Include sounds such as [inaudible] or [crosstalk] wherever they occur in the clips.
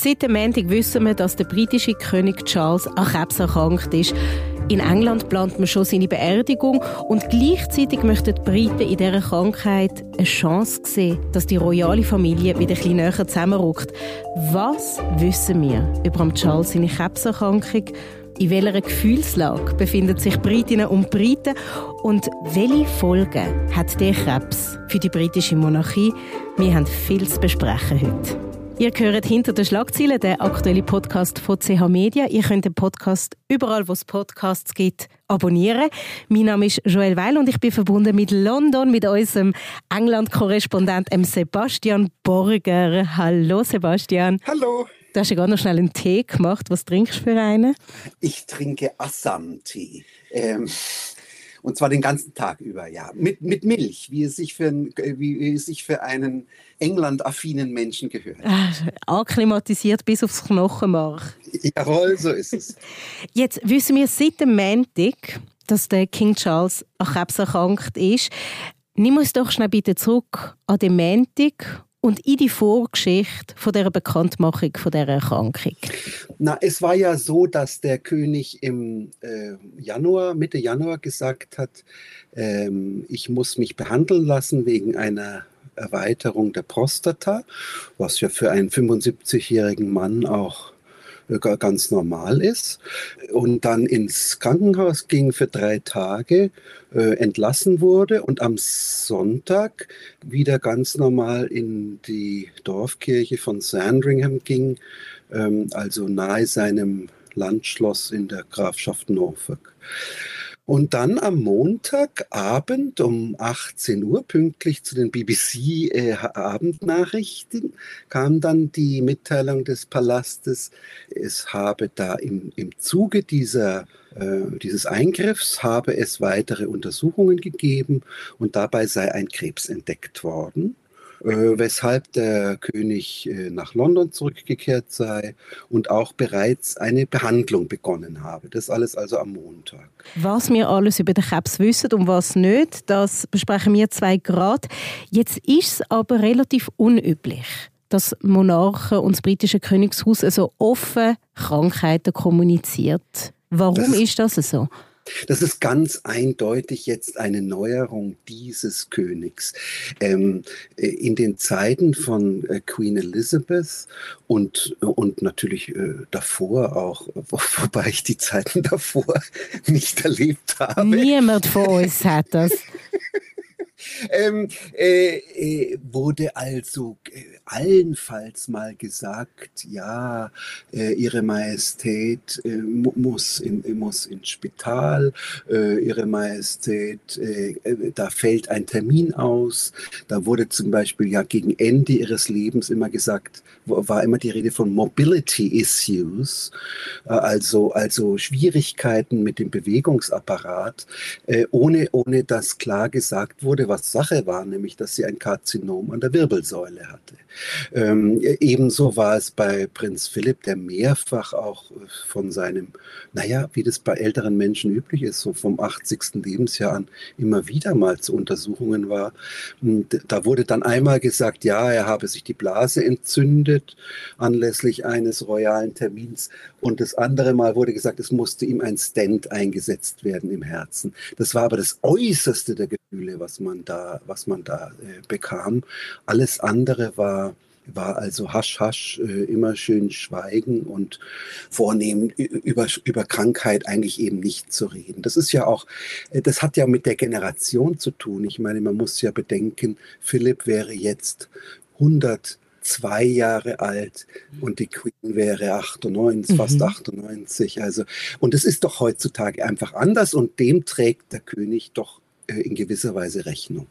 Seit dem Montag wissen wir, dass der britische König Charles an Krebs erkrankt ist. In England plant man schon seine Beerdigung und gleichzeitig möchten die Briten in dieser Krankheit eine Chance sehen, dass die royale Familie wieder ein bisschen näher zusammenrückt. Was wissen wir über Charles seine Krebserkrankung? In welcher Gefühlslage befinden sich Britinnen und Briten? Und welche Folgen hat der Krebs für die britische Monarchie? Wir haben viel zu besprechen heute. Ihr hört hinter den Schlagzeilen den aktuellen Podcast von CH Media. Ihr könnt den Podcast überall, wo es Podcasts gibt, abonnieren. Mein Name ist Joel Weil und ich bin verbunden mit London, mit unserem England-Korrespondent Sebastian Borger. Hallo Sebastian. Hallo. Du hast ja gerade noch schnell einen Tee gemacht. Was trinkst du für einen? Ich trinke Assam-Tee. Ähm, und zwar den ganzen Tag über, ja. Mit, mit Milch, wie es sich für, ein, wie es sich für einen England-affinen Menschen gehört. Ah, akklimatisiert bis aufs Knochenmark. Jawohl, so ist es. [laughs] Jetzt wissen wir seit dem Montag, dass der King Charles an Krebs erkrankt ist. Nimm uns doch schnell bitte zurück an den Montag und in die Vorgeschichte von der Bekanntmachung von der Erkrankung? Na, es war ja so, dass der König im äh, Januar, Mitte Januar gesagt hat, ähm, ich muss mich behandeln lassen wegen einer Erweiterung der Prostata, was ja für einen 75-jährigen Mann auch ganz normal ist und dann ins Krankenhaus ging für drei Tage, äh, entlassen wurde und am Sonntag wieder ganz normal in die Dorfkirche von Sandringham ging, ähm, also nahe seinem Landschloss in der Grafschaft Norfolk. Und dann am Montagabend um 18 Uhr, pünktlich zu den BBC-Abendnachrichten, äh, kam dann die Mitteilung des Palastes, es habe da im, im Zuge dieser, äh, dieses Eingriffs habe es weitere Untersuchungen gegeben und dabei sei ein Krebs entdeckt worden. Äh, weshalb der König äh, nach London zurückgekehrt sei und auch bereits eine Behandlung begonnen habe. Das alles also am Montag. Was wir alles über den Krebs wissen und was nicht, das besprechen wir zwei gerade. Jetzt ist es aber relativ unüblich dass Monarchen und das britische Königshaus so offen Krankheiten kommuniziert. Warum das ist das so? Das ist ganz eindeutig jetzt eine Neuerung dieses Königs. Ähm, äh, in den Zeiten von äh, Queen Elizabeth und, und natürlich äh, davor auch, [laughs] wobei ich die Zeiten davor [laughs] nicht erlebt habe. Niemand von uns hat das. [laughs] ähm, äh, äh, wurde also äh, allenfalls mal gesagt, ja, äh, Ihre Majestät äh, muss, in, muss ins Spital, Ihre Majestät, da fällt ein Termin aus. Da wurde zum Beispiel ja gegen Ende Ihres Lebens immer gesagt, war immer die Rede von Mobility Issues, also, also Schwierigkeiten mit dem Bewegungsapparat, ohne, ohne dass klar gesagt wurde, was Sache war, nämlich dass sie ein Karzinom an der Wirbelsäule hatte. Ähm, ebenso war es bei Prinz Philipp, der mehrfach auch von seinem, naja, wie das bei älteren Menschen üblich ist, so vom 80. Lebensjahr an immer wieder mal zu Untersuchungen war. Und da wurde dann einmal gesagt, ja, er habe sich die Blase entzündet anlässlich eines royalen Termins. Und das andere Mal wurde gesagt, es musste ihm ein Stent eingesetzt werden im Herzen. Das war aber das Äußerste der Gefühle, was man da, was man da äh, bekam. Alles andere war war also hasch hasch, äh, immer schön schweigen und vornehmen, über, über Krankheit eigentlich eben nicht zu reden. Das ist ja auch, äh, das hat ja mit der Generation zu tun. Ich meine, man muss ja bedenken, Philipp wäre jetzt 100 zwei Jahre alt und die Queen wäre 98, mhm. fast 98. Also, und es ist doch heutzutage einfach anders und dem trägt der König doch in gewisser Weise Rechnung.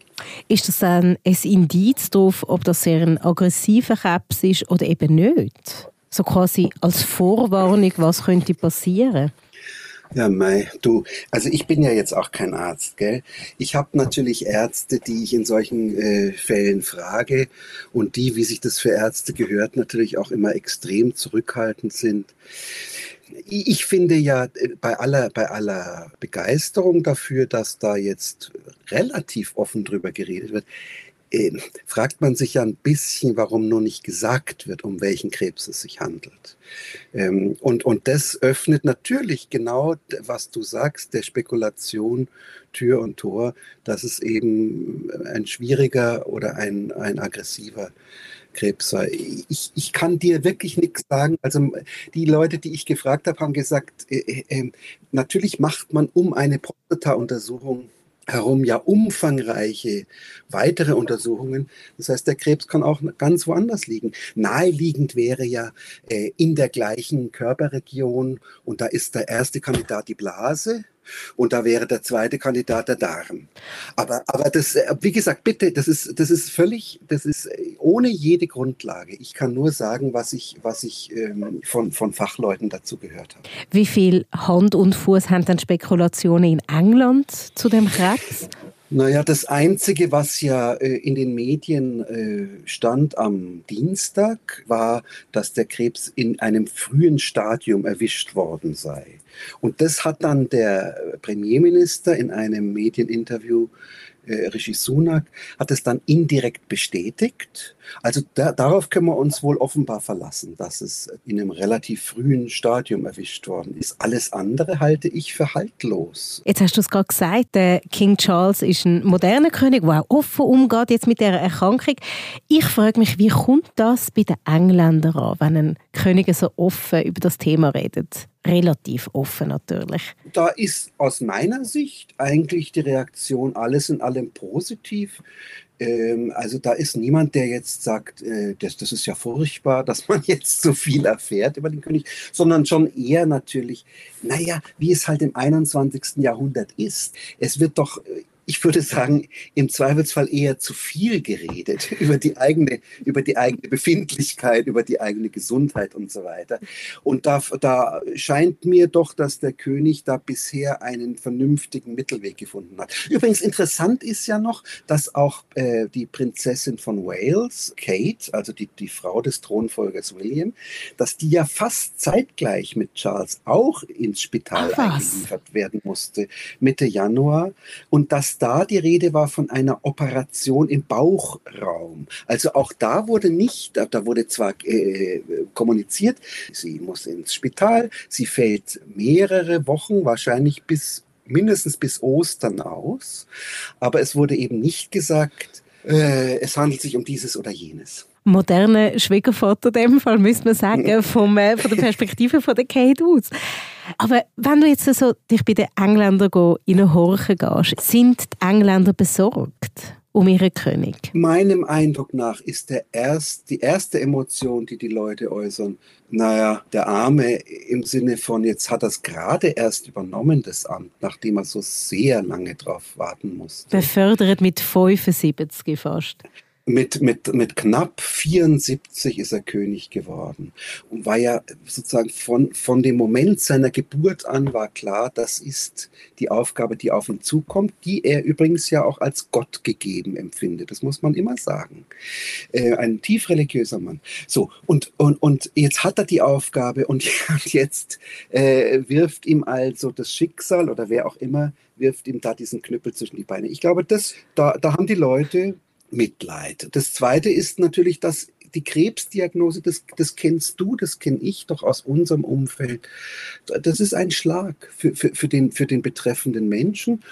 Ist das ein, ein Indiz darauf, ob das sehr ein aggressiver Krebs ist oder eben nicht? So quasi als Vorwarnung, was könnte passieren? Ja, Mai, du, also ich bin ja jetzt auch kein Arzt, gell? Ich habe natürlich Ärzte, die ich in solchen äh, Fällen frage und die, wie sich das für Ärzte gehört, natürlich auch immer extrem zurückhaltend sind ich finde ja äh, bei aller, bei aller Begeisterung dafür, dass da jetzt relativ offen drüber geredet wird, äh, fragt man sich ja ein bisschen, warum nur nicht gesagt wird, um welchen Krebs es sich handelt. Ähm, und, und das öffnet natürlich genau, was du sagst, der Spekulation Tür und Tor, dass es eben ein schwieriger oder ein, ein aggressiver Krebs sei. Ich, ich kann dir wirklich nichts sagen. Also die Leute, die ich gefragt habe, haben gesagt, äh, äh, ähm, natürlich macht man um eine Prostata-Untersuchung herum ja umfangreiche weitere Untersuchungen. Das heißt, der Krebs kann auch ganz woanders liegen. Naheliegend wäre ja äh, in der gleichen Körperregion und da ist der erste Kandidat die Blase und da wäre der zweite Kandidat der Darm. Aber, aber das, äh, wie gesagt, bitte, das ist, das ist völlig, das ist äh, ohne jede Grundlage. Ich kann nur sagen, was ich, was ich ähm, von, von Fachleuten dazu gehört habe. Wie viel Hand und Fuß haben dann Spekulationen in England zu dem Krebs? Naja, das Einzige, was ja äh, in den Medien äh, stand am Dienstag, war, dass der Krebs in einem frühen Stadium erwischt worden sei. Und das hat dann der Premierminister in einem Medieninterview äh, Rishi Sunak hat es dann indirekt bestätigt. Also da, darauf können wir uns wohl offenbar verlassen, dass es in einem relativ frühen Stadium erwischt worden ist. Alles andere halte ich für haltlos. Jetzt hast du es gerade gesagt, der King Charles ist ein moderner König, der auch offen umgeht jetzt mit der Erkrankung. Ich frage mich, wie kommt das bei den Engländern an, wenn ein König so offen über das Thema redet? relativ offen natürlich. Da ist aus meiner Sicht eigentlich die Reaktion alles in allem positiv. Ähm, also da ist niemand, der jetzt sagt, äh, das, das ist ja furchtbar, [laughs] dass man jetzt so viel erfährt über den König, sondern schon eher natürlich, naja, wie es halt im 21. Jahrhundert ist. Es wird doch äh, ich würde sagen, im Zweifelsfall eher zu viel geredet [laughs] über die eigene, über die eigene Befindlichkeit, über die eigene Gesundheit und so weiter. Und da, da scheint mir doch, dass der König da bisher einen vernünftigen Mittelweg gefunden hat. Übrigens interessant ist ja noch, dass auch äh, die Prinzessin von Wales, Kate, also die, die Frau des Thronfolgers William, dass die ja fast zeitgleich mit Charles auch ins Spital eingeliefert werden musste, Mitte Januar. Und dass da die Rede war von einer Operation im Bauchraum. Also auch da wurde nicht, da wurde zwar äh, kommuniziert, sie muss ins Spital, sie fällt mehrere Wochen, wahrscheinlich bis mindestens bis Ostern aus, aber es wurde eben nicht gesagt, äh, es handelt sich um dieses oder jenes moderne Schwiegervater in dem Fall, müsste man sagen, vom, äh, von der Perspektive von der Kate aus. Aber wenn du jetzt so dich bei den Engländern in eine Horche gehst, sind die Engländer besorgt? um ihren König? Meinem Eindruck nach ist der erst, die erste Emotion, die die Leute äußern, naja, der Arme im Sinne von, jetzt hat er es gerade erst übernommen, das Amt, nachdem er so sehr lange drauf warten musste. Befördert mit 75 fast mit, mit, mit knapp 74 ist er König geworden und war ja sozusagen von, von dem Moment seiner Geburt an war klar, das ist die Aufgabe, die auf ihn zukommt, die er übrigens ja auch als Gott gegeben empfindet. Das muss man immer sagen. Äh, ein tief religiöser Mann. So, und, und, und jetzt hat er die Aufgabe und [laughs] jetzt äh, wirft ihm also das Schicksal oder wer auch immer wirft ihm da diesen Knüppel zwischen die Beine. Ich glaube, das, da, da haben die Leute Mitleid. Das Zweite ist natürlich, dass die Krebsdiagnose, das, das kennst du, das kenne ich doch aus unserem Umfeld. Das ist ein Schlag für, für, für, den, für den betreffenden Menschen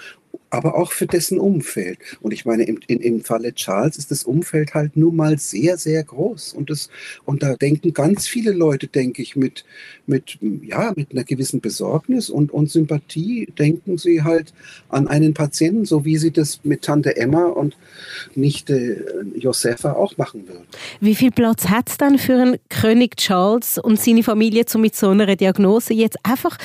aber auch für dessen Umfeld. Und ich meine, im, in, im Falle Charles ist das Umfeld halt nun mal sehr, sehr groß. Und, das, und da denken ganz viele Leute, denke ich, mit, mit, ja, mit einer gewissen Besorgnis und, und Sympathie, denken sie halt an einen Patienten, so wie sie das mit Tante Emma und Nichte Josefa auch machen würden. Wie viel Platz hat es dann für einen König Charles und seine Familie, um mit so einer Diagnose jetzt einfach,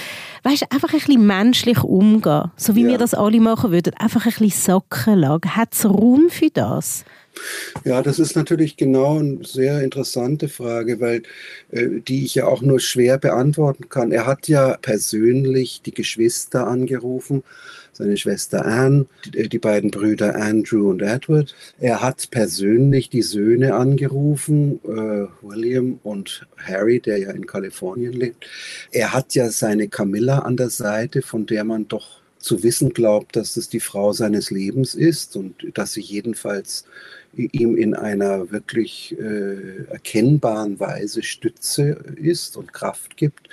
weißt, einfach ein bisschen menschlich umgehen, so wie ja. wir das alle machen würden, einfach ein bisschen sacken lassen. Hat es Raum für das? Ja, das ist natürlich genau eine sehr interessante Frage, weil äh, die ich ja auch nur schwer beantworten kann. Er hat ja persönlich die Geschwister angerufen, seine Schwester Anne, die, die beiden Brüder Andrew und Edward. Er hat persönlich die Söhne angerufen, äh, William und Harry, der ja in Kalifornien lebt. Er hat ja seine Camilla an der Seite, von der man doch zu wissen glaubt, dass es die Frau seines Lebens ist und dass sie jedenfalls ihm in einer wirklich äh, erkennbaren Weise Stütze ist und Kraft gibt.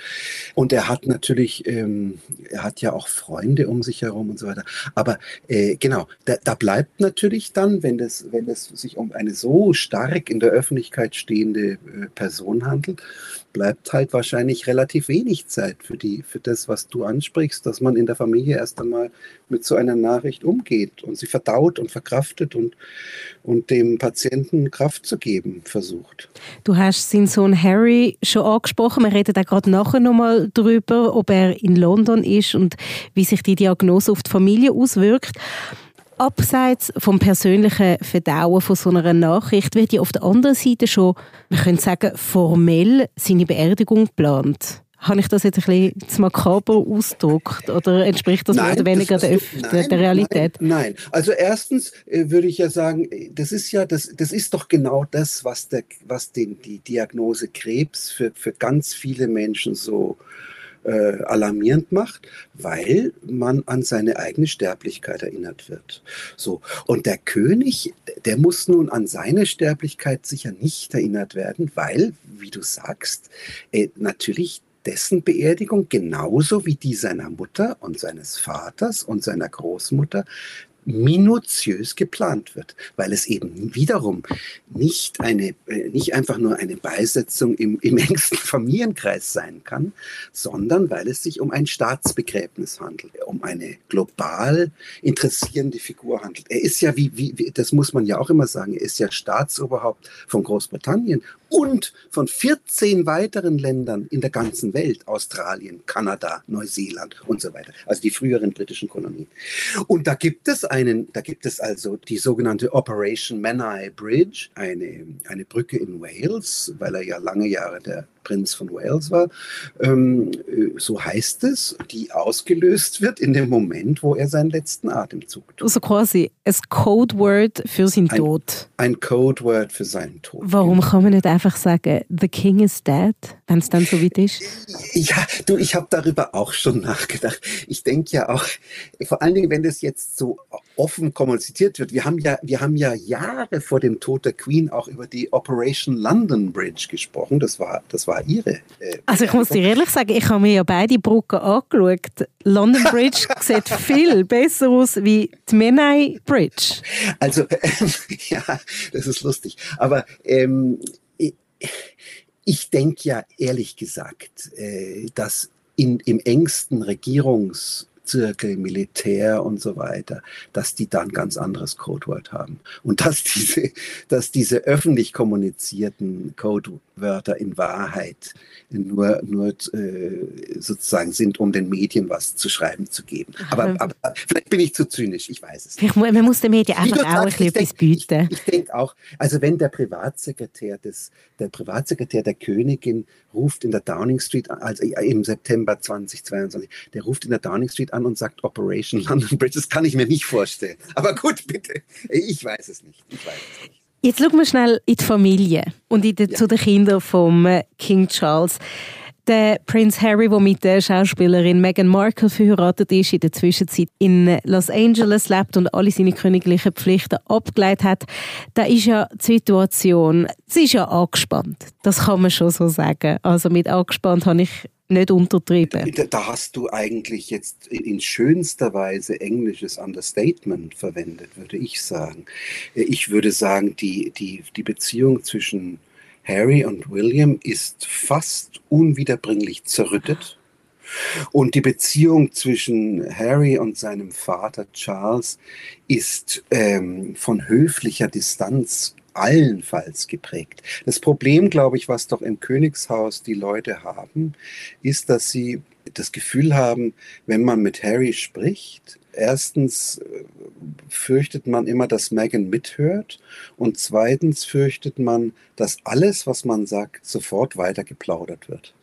Und er hat natürlich, ähm, er hat ja auch Freunde um sich herum und so weiter. Aber äh, genau, da, da, bleibt natürlich dann, wenn es wenn es sich um eine so stark in der Öffentlichkeit stehende äh, Person handelt, bleibt halt wahrscheinlich relativ wenig Zeit für die, für das, was du ansprichst, dass man in der Familie erst einmal mit so einer Nachricht umgeht und sie verdaut und verkraftet und, und dem Patienten Kraft zu geben versucht. Du hast seinen Sohn Harry schon angesprochen. Wir reden da gerade nachher nochmal darüber, ob er in London ist und wie sich die Diagnose auf die Familie auswirkt. Abseits vom persönlichen Verdauen von so einer Nachricht wird ja auf der anderen Seite schon, man könnte sagen, formell seine Beerdigung geplant. Habe ich das jetzt ein bisschen zu makaber ausgedrückt oder entspricht das nein, mehr oder weniger der, nein, der, Realität? Nein, nein, also erstens äh, würde ich ja sagen, das ist ja, das, das ist doch genau das, was, der, was den, die Diagnose Krebs für, für ganz viele Menschen so äh, alarmierend macht, weil man an seine eigene Sterblichkeit erinnert wird. So. Und der König, der muss nun an seine Sterblichkeit sicher nicht erinnert werden, weil, wie du sagst, äh, natürlich dessen Beerdigung genauso wie die seiner Mutter und seines Vaters und seiner Großmutter minutiös geplant wird, weil es eben wiederum nicht eine, äh, nicht einfach nur eine Beisetzung im, im [laughs] engsten Familienkreis sein kann, sondern weil es sich um ein Staatsbegräbnis handelt, um eine global interessierende Figur handelt. Er ist ja, wie, wie, das muss man ja auch immer sagen, er ist ja Staatsoberhaupt von Großbritannien und von 14 weiteren Ländern in der ganzen Welt, Australien, Kanada, Neuseeland und so weiter, also die früheren britischen Kolonien. Und da gibt es einen, da gibt es also die sogenannte Operation Menai Bridge, eine, eine Brücke in Wales, weil er ja lange Jahre der Prinz von Wales war, ähm, äh, so heißt es, die ausgelöst wird in dem Moment, wo er seinen letzten Atemzug tut. Also quasi ein Codeword für seinen ein, Tod. Ein Codeword für seinen Tod. Warum kann man nicht einfach sagen, the king is dead, wenn es dann so weit ist? Ja, du, ich habe darüber auch schon nachgedacht. Ich denke ja auch, vor allen Dingen, wenn das jetzt so offen kommuniziert wird. Wir haben ja, wir haben ja Jahre vor dem Tod der Queen auch über die Operation London Bridge gesprochen. Das war, das war ihre. Äh, also ich muss dir ehrlich sagen, ich habe mir ja beide Brücken angeschaut. London Bridge [laughs] sieht viel besser aus wie die Menai Bridge. Also äh, [laughs] ja, das ist lustig. Aber ähm, ich, ich denke ja ehrlich gesagt, äh, dass in, im engsten Regierungs Zirkel, Militär und so weiter, dass die dann ganz anderes Codewort haben. Und dass diese, dass diese öffentlich kommunizierten Codewörter in Wahrheit nur, nur äh, sozusagen sind, um den Medien was zu schreiben zu geben. Aber, aber vielleicht bin ich zu zynisch, ich weiß es nicht. Man muss den Medien einfach auch ein bisschen etwas bieten. Ich, ich denke auch, also wenn der Privatsekretär des, der Privatsekretär der Königin ruft in der Downing Street, also im September 2022, der ruft in der Downing Street an und sagt Operation London Bridge. Das kann ich mir nicht vorstellen. Aber gut, bitte. Ich weiß es nicht. Ich weiß es nicht. Jetzt schauen wir schnell in die Familie und in die, ja. zu den Kindern von äh, King Charles. Der Prince Harry, der mit der Schauspielerin Meghan Markle verheiratet ist, in der Zwischenzeit in Los Angeles lebt und alle seine königlichen Pflichten abgeleitet hat, da ist ja die Situation, sie ist ja angespannt. Das kann man schon so sagen. Also mit angespannt habe ich nicht untertrieben. Da hast du eigentlich jetzt in schönster Weise englisches Understatement verwendet, würde ich sagen. Ich würde sagen, die, die, die Beziehung zwischen Harry und William ist fast unwiederbringlich zerrüttet. Und die Beziehung zwischen Harry und seinem Vater Charles ist ähm, von höflicher Distanz allenfalls geprägt. Das Problem, glaube ich, was doch im Königshaus die Leute haben, ist, dass sie das Gefühl haben, wenn man mit Harry spricht, erstens äh, fürchtet man immer, dass Meghan mithört und zweitens fürchtet man, dass alles, was man sagt, sofort weiter geplaudert wird.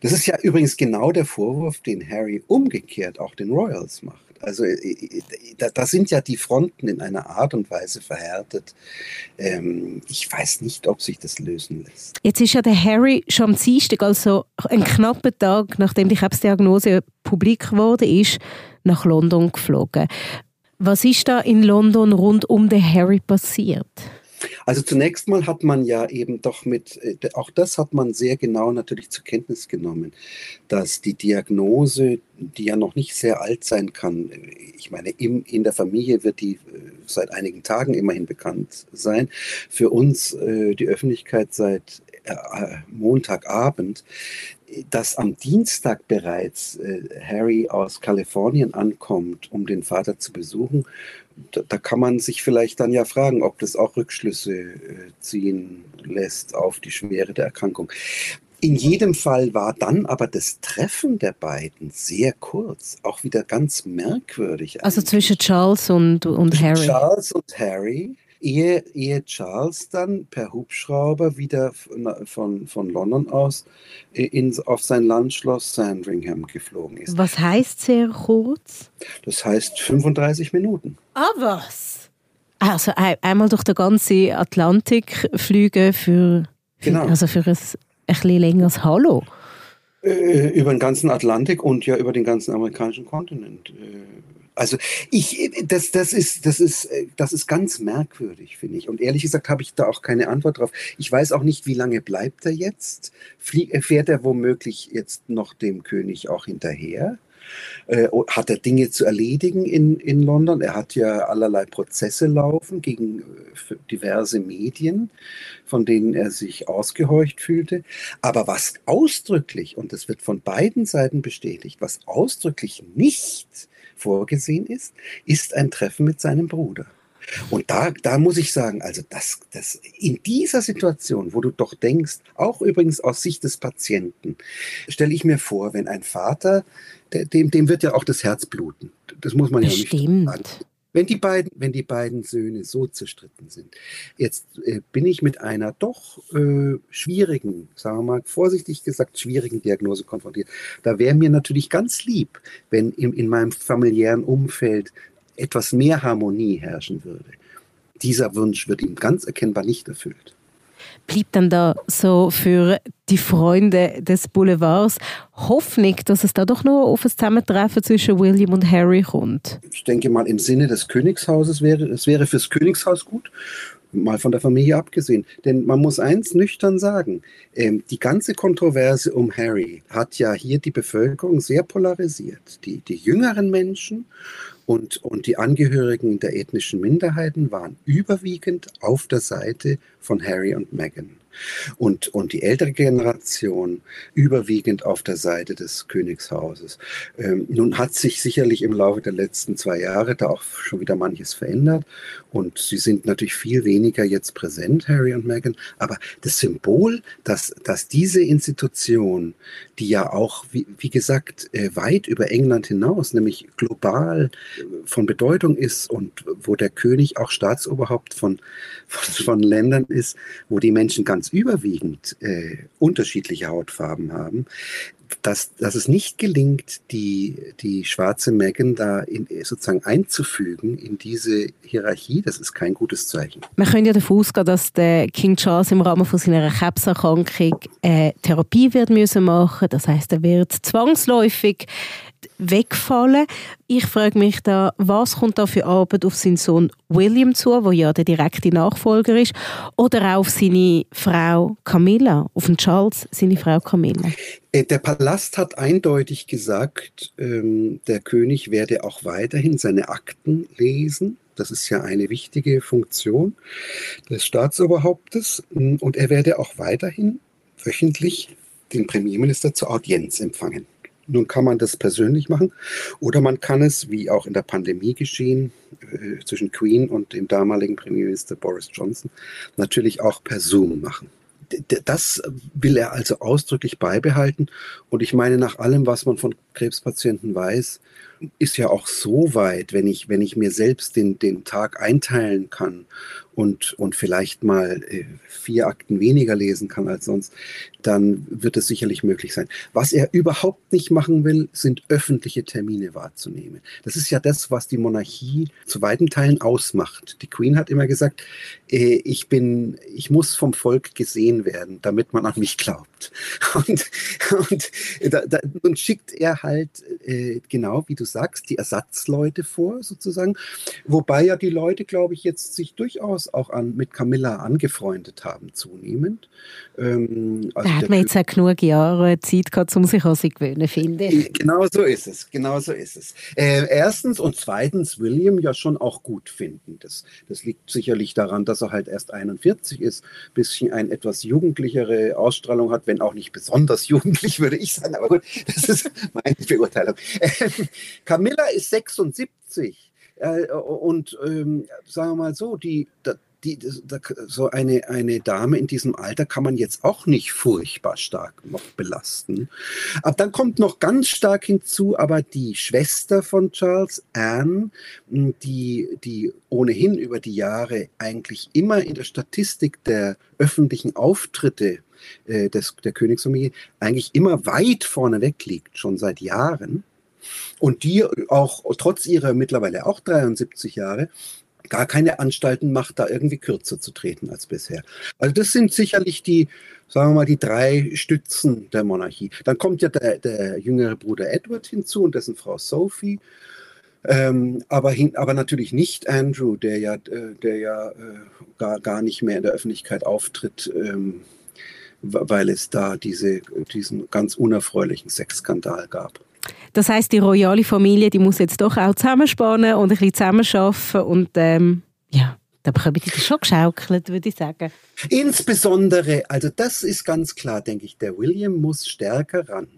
Das ist ja übrigens genau der Vorwurf, den Harry umgekehrt auch den Royals macht. Also äh, äh, da, da, sind ja die Fronten in einer Art und Weise verhärtet. Ähm, ich weiß nicht, ob sich das lösen lässt. Jetzt ist ja der Harry schon am Dienstag, also einen knappen Tag, nachdem die Krebsdiagnose publik geworden ist, nach London geflogen. Was ist da in London rund um den Harry passiert? Also zunächst mal hat man ja eben doch mit, äh, auch das hat man sehr genau natürlich zur Kenntnis genommen, dass die Diagnose, die ja noch nicht sehr alt sein kann, ich meine, im, in der Familie wird die äh, seit einigen Tagen immerhin bekannt sein, für uns äh, die Öffentlichkeit seit äh, Montagabend, dass am Dienstag bereits äh, Harry aus Kalifornien ankommt, um den Vater zu besuchen, da, da, kann man sich vielleicht dann ja fragen, ob das auch Rückschlüsse äh, ziehen lässt auf die Schwere der Erkrankung. In jedem Fall war dann aber das Treffen der beiden sehr kurz, auch wieder ganz merkwürdig. Also zwischen Charles und, und Harry. Charles und Harry ehe, ehe Charles dann per Hubschrauber wieder von, von London aus äh, in, auf sein Landschloss Sandringham geflogen ist. Was heißt sehr kurz? Das heißt 35 Minuten. Ah, was? Also einmal durch den ganzen Atlantik fliegen für, für genau. also für ein, ein bisschen längeres Hallo. Äh, über den ganzen Atlantik und ja über den ganzen amerikanischen Kontinent. Äh, also ich, das, das ist, das ist, das ist ganz merkwürdig, finde ich. Und ehrlich gesagt habe ich da auch keine Antwort drauf. Ich weiß auch nicht, wie lange bleibt er jetzt? Flieg, fährt er womöglich jetzt noch dem König auch hinterher? Äh, hat er Dinge zu erledigen in, in London? Er hat ja allerlei Prozesse laufen gegen äh, diverse Medien, von denen er sich ausgehorcht fühlte. Aber was ausdrücklich, und das wird von beiden Seiten bestätigt, was ausdrücklich nicht vorgesehen ist, ist ein Treffen mit seinem Bruder. Und da, da muss ich sagen, also das, das in dieser Situation, wo du doch denkst, auch übrigens aus Sicht des Patienten, stelle ich mir vor, wenn ein Vater, dem, dem wird ja auch das Herz bluten. Das muss man Bestimmt. ja nicht sagen. Wenn die beiden, wenn die beiden Söhne so zerstritten sind, jetzt äh, bin ich mit einer doch äh, schwierigen, sagen wir mal vorsichtig gesagt, schwierigen Diagnose konfrontiert. Da wäre mir natürlich ganz lieb, wenn in, in meinem familiären Umfeld etwas mehr Harmonie herrschen würde. Dieser Wunsch wird ihm ganz erkennbar nicht erfüllt blieb dann da so für die Freunde des Boulevards Hoffnung, dass es da doch noch auf ein Zusammentreffen zwischen William und Harry kommt? Ich denke mal, im Sinne des Königshauses wäre es wäre fürs Königshaus gut, mal von der Familie abgesehen. Denn man muss eins nüchtern sagen, ähm, die ganze Kontroverse um Harry hat ja hier die Bevölkerung sehr polarisiert. Die, die jüngeren Menschen und, und die Angehörigen der ethnischen Minderheiten waren überwiegend auf der Seite von Harry und Meghan und, und die ältere Generation überwiegend auf der Seite des Königshauses. Ähm, nun hat sich sicherlich im Laufe der letzten zwei Jahre da auch schon wieder manches verändert und sie sind natürlich viel weniger jetzt präsent, Harry und Meghan, aber das Symbol, dass, dass diese Institution, die ja auch, wie, wie gesagt, äh, weit über England hinaus, nämlich global äh, von Bedeutung ist und wo der König auch Staatsoberhaupt von, von, von Ländern ist, wo die Menschen ganz ganz überwiegend äh, unterschiedliche Hautfarben haben, dass, dass es nicht gelingt, die, die schwarze Megan da in, sozusagen einzufügen in diese Hierarchie, das ist kein gutes Zeichen. Man könnte ja davon ausgehen, dass der King Charles im Rahmen von seiner Krebserkrankung eine Therapie wird müssen machen. Das heißt, er wird zwangsläufig wegfallen. Ich frage mich da, was kommt da für Arbeit auf seinen Sohn William zu, wo ja der direkte Nachfolger ist, oder auch auf seine Frau Camilla, auf den Charles, seine Frau Camilla? Äh, der Palast hat eindeutig gesagt, ähm, der König werde auch weiterhin seine Akten lesen. Das ist ja eine wichtige Funktion des Staatsoberhauptes. Und er werde auch weiterhin wöchentlich den Premierminister zur Audienz empfangen. Nun kann man das persönlich machen oder man kann es, wie auch in der Pandemie geschehen, äh, zwischen Queen und dem damaligen Premierminister Boris Johnson, natürlich auch per Zoom machen. Das will er also ausdrücklich beibehalten. Und ich meine, nach allem, was man von Krebspatienten weiß, ist ja auch so weit, wenn ich, wenn ich mir selbst den, den Tag einteilen kann und, und vielleicht mal äh, vier Akten weniger lesen kann als sonst, dann wird es sicherlich möglich sein. Was er überhaupt nicht machen will, sind öffentliche Termine wahrzunehmen. Das ist ja das, was die Monarchie zu weiten Teilen ausmacht. Die Queen hat immer gesagt, äh, ich bin, ich muss vom Volk gesehen werden, damit man an mich glaubt. Und, und da, da, nun schickt er halt, äh, genau wie du sagst, die Ersatzleute vor, sozusagen. Wobei ja die Leute, glaube ich, jetzt sich durchaus auch an, mit Camilla angefreundet haben, zunehmend. Ähm, also da hat man jetzt ja genug Jahre Zeit gehabt, um sich an sie gewöhnen, finde ich. Genau so ist es, genau so ist es. Äh, erstens und zweitens William ja schon auch gut finden. Das, das liegt sicherlich daran, dass er halt erst 41 ist, bisschen ein etwas jugendlichere Ausstrahlung hat, wenn auch nicht besonders [laughs] jugendlich, würde ich sagen. Aber gut, das ist meine Beurteilung. Ähm, Camilla ist 76. Äh, und ähm, sagen wir mal so, die, die, so eine, eine Dame in diesem Alter kann man jetzt auch nicht furchtbar stark noch belasten. Aber dann kommt noch ganz stark hinzu, aber die Schwester von Charles, Anne, die, die ohnehin über die Jahre eigentlich immer in der Statistik der öffentlichen Auftritte äh, des, der Königsfamilie eigentlich immer weit vorne weg liegt, schon seit Jahren. Und die auch trotz ihrer mittlerweile auch 73 Jahre gar keine Anstalten macht, da irgendwie kürzer zu treten als bisher. Also das sind sicherlich die, sagen wir mal, die drei Stützen der Monarchie. Dann kommt ja der, der jüngere Bruder Edward hinzu und dessen Frau Sophie. Ähm, aber, hin, aber natürlich nicht Andrew, der ja, äh, der ja äh, gar, gar nicht mehr in der Öffentlichkeit auftritt, ähm, weil es da diese, diesen ganz unerfreulichen Sexskandal gab. Das heißt, die royale Familie, die muss jetzt doch auch zusammenspannen und ein bisschen zusammenarbeiten und ähm, ja, da bekommen die schon geschaukelt, würde ich sagen. Insbesondere, also das ist ganz klar, denke ich, der William muss stärker ran.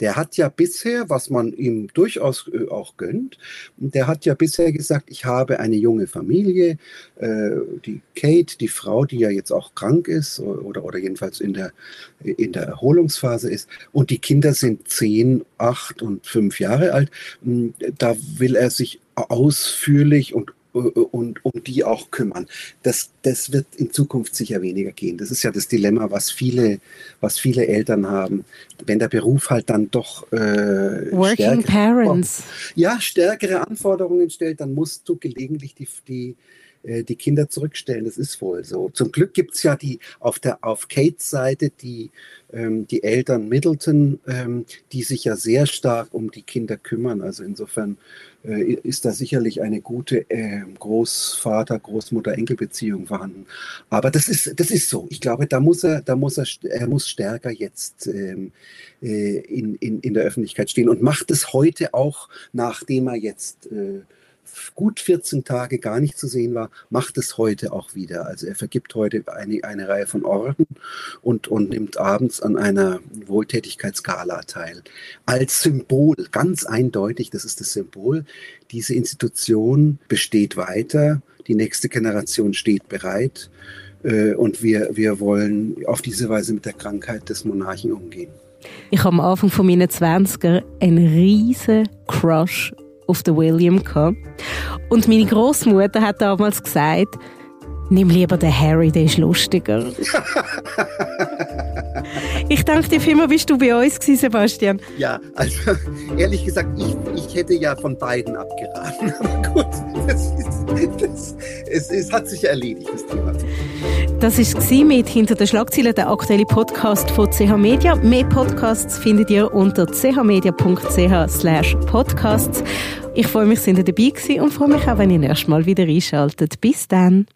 Der hat ja bisher, was man ihm durchaus äh, auch gönnt, der hat ja bisher gesagt, ich habe eine junge Familie, äh, die Kate, die Frau, die ja jetzt auch krank ist oder, oder jedenfalls in der, in der Erholungsphase ist, und die Kinder sind zehn, acht und fünf Jahre alt. Da will er sich ausführlich und und um die auch kümmern. Das, das wird in Zukunft sicher weniger gehen. Das ist ja das Dilemma, was viele, was viele Eltern haben. Wenn der Beruf halt dann doch äh, Working Parents. Ja, stärkere Anforderungen stellt, dann musst du gelegentlich die, die äh, die Kinder zurückstellen. Das ist wohl so. Zum Glück gibt es ja die auf der auf Kates Seite die, ähm, die Eltern Middleton, ähm, die sich ja sehr stark um die Kinder kümmern. Also insofern äh, ist da sicherlich eine gute äh, Großvater, Großmutter, Enkelbeziehung vorhanden. Aber das ist, das ist so. Ich glaube, da muss er, da muss er, er muss stärker jetzt ähm, äh, in, in, in der Öffentlichkeit stehen und macht es heute auch, nachdem er jetzt äh, gut 14 Tage gar nicht zu sehen war, macht es heute auch wieder. Also er vergibt heute eine, eine Reihe von Orden und, und nimmt abends an einer Wohltätigkeitsgala teil. Als Symbol, ganz eindeutig, das ist das Symbol, diese Institution besteht weiter, die nächste Generation steht bereit äh, und wir, wir wollen auf diese Weise mit der Krankheit des Monarchen umgehen. Ich habe am Anfang von meinen 20er einen riesen Crush auf den William gehabt. Und meine Großmutter hat damals gesagt, nimm lieber den Harry, der ist lustiger. [laughs] ich dachte dir, immer bist du bei uns gewesen, Sebastian. Ja, also [laughs] ehrlich gesagt, ich, ich hätte ja von beiden abgeraten. [laughs] Aber gut, das ist, das, es, es hat sich erledigt, das Thema. Das war mit «Hinter den Schlagzeilen», der aktuelle Podcast von CH Media. Mehr Podcasts findet ihr unter chmedia.ch podcasts. Ich freue mich, dass ihr dabei gewesen und freue mich auch, wenn ihr nächstes Mal wieder einschaltet. Bis dann.